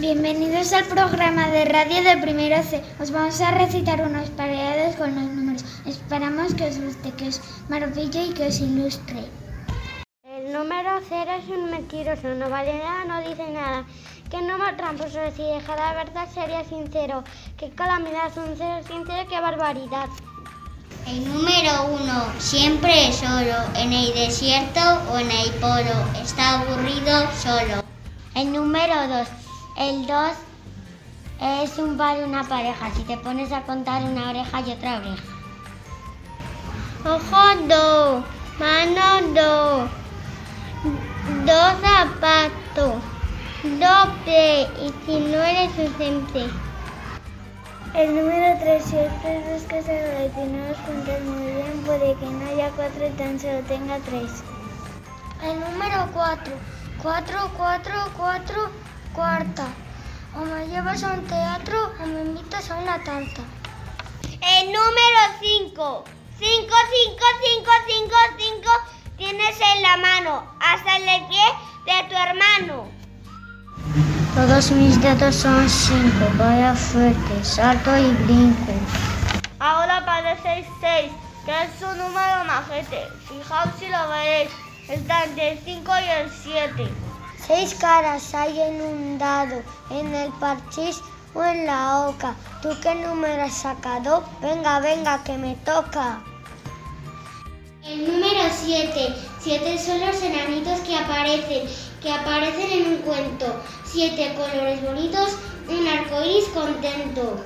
Bienvenidos al programa de radio de primero C. Os vamos a recitar unos pareados con los números. Esperamos que os guste, que os maraville y que os ilustre. El número cero es un mentiroso, no vale nada, no dice nada. Que número tramposo, si deja la verdad sería sincero. Qué calamidad, un cero sincero, qué barbaridad. El número uno siempre es solo, en el desierto o en el polo. Está aburrido solo. El número dos. El dos es un par y una pareja. Si te pones a contar una oreja y otra oreja. Ojo do, mano do, dos zapatos, doble y si no eres ausente. El número 3, si os tres que se y no os juntáis muy bien, puede que no haya cuatro y tan solo tenga tres. El número 4, 4, 4, 4, cuarta. O me llevas a un teatro o me invitas a una tarta. El número 5, 5, 5, 5, 5, 5 tienes en la mano, hasta el pie de tu hermano. Todos mis dedos son cinco, vaya fuerte, salto y brinco. Ahora parece 6, que es un número majete. Fijaos si lo veréis, está entre el 5 y el 7. Seis caras hay en un dado, en el parchís o en la oca. ¿Tú qué número has sacado? Venga, venga, que me toca. El número 7. Siete son los enanitos que aparecen, que aparecen en un cuento. Siete colores bonitos, un arcoíris contento.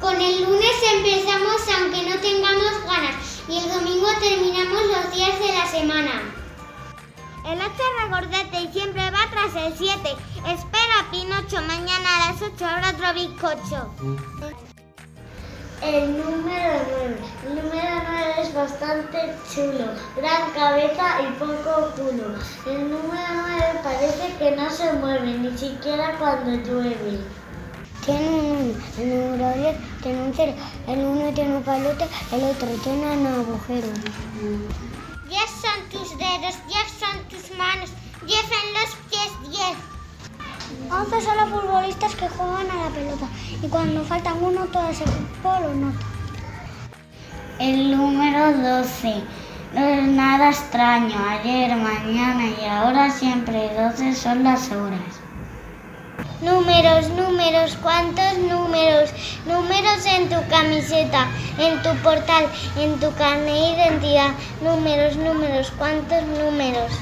Con el lunes empezamos aunque no tengamos ganas y el domingo terminamos los días de la semana. El 8 regordete y siempre va tras el 7. Espera, Pinocho, mañana a las 8 habrá otro bizcocho. El número 9. El número 9 es bastante chulo, gran cabeza y poco culo. El número 9 parece que no se mueve, ni siquiera cuando llueve. Tiene un 1, el número 10 tiene un 0, el 1 tiene un palote, el otro tiene un agujero. 10 son tus dedos, 10 son tus manos, 10 en los pies, 10. 11 son los futbolistas que juegan a la pelota y cuando faltan uno todo ese equipo lo nota. El número 12. No es nada extraño. Ayer, mañana y ahora siempre 12 son las horas. Números, números, ¿cuántos números? Números en tu camiseta, en tu portal, en tu carnet de identidad. Números, números, ¿cuántos números?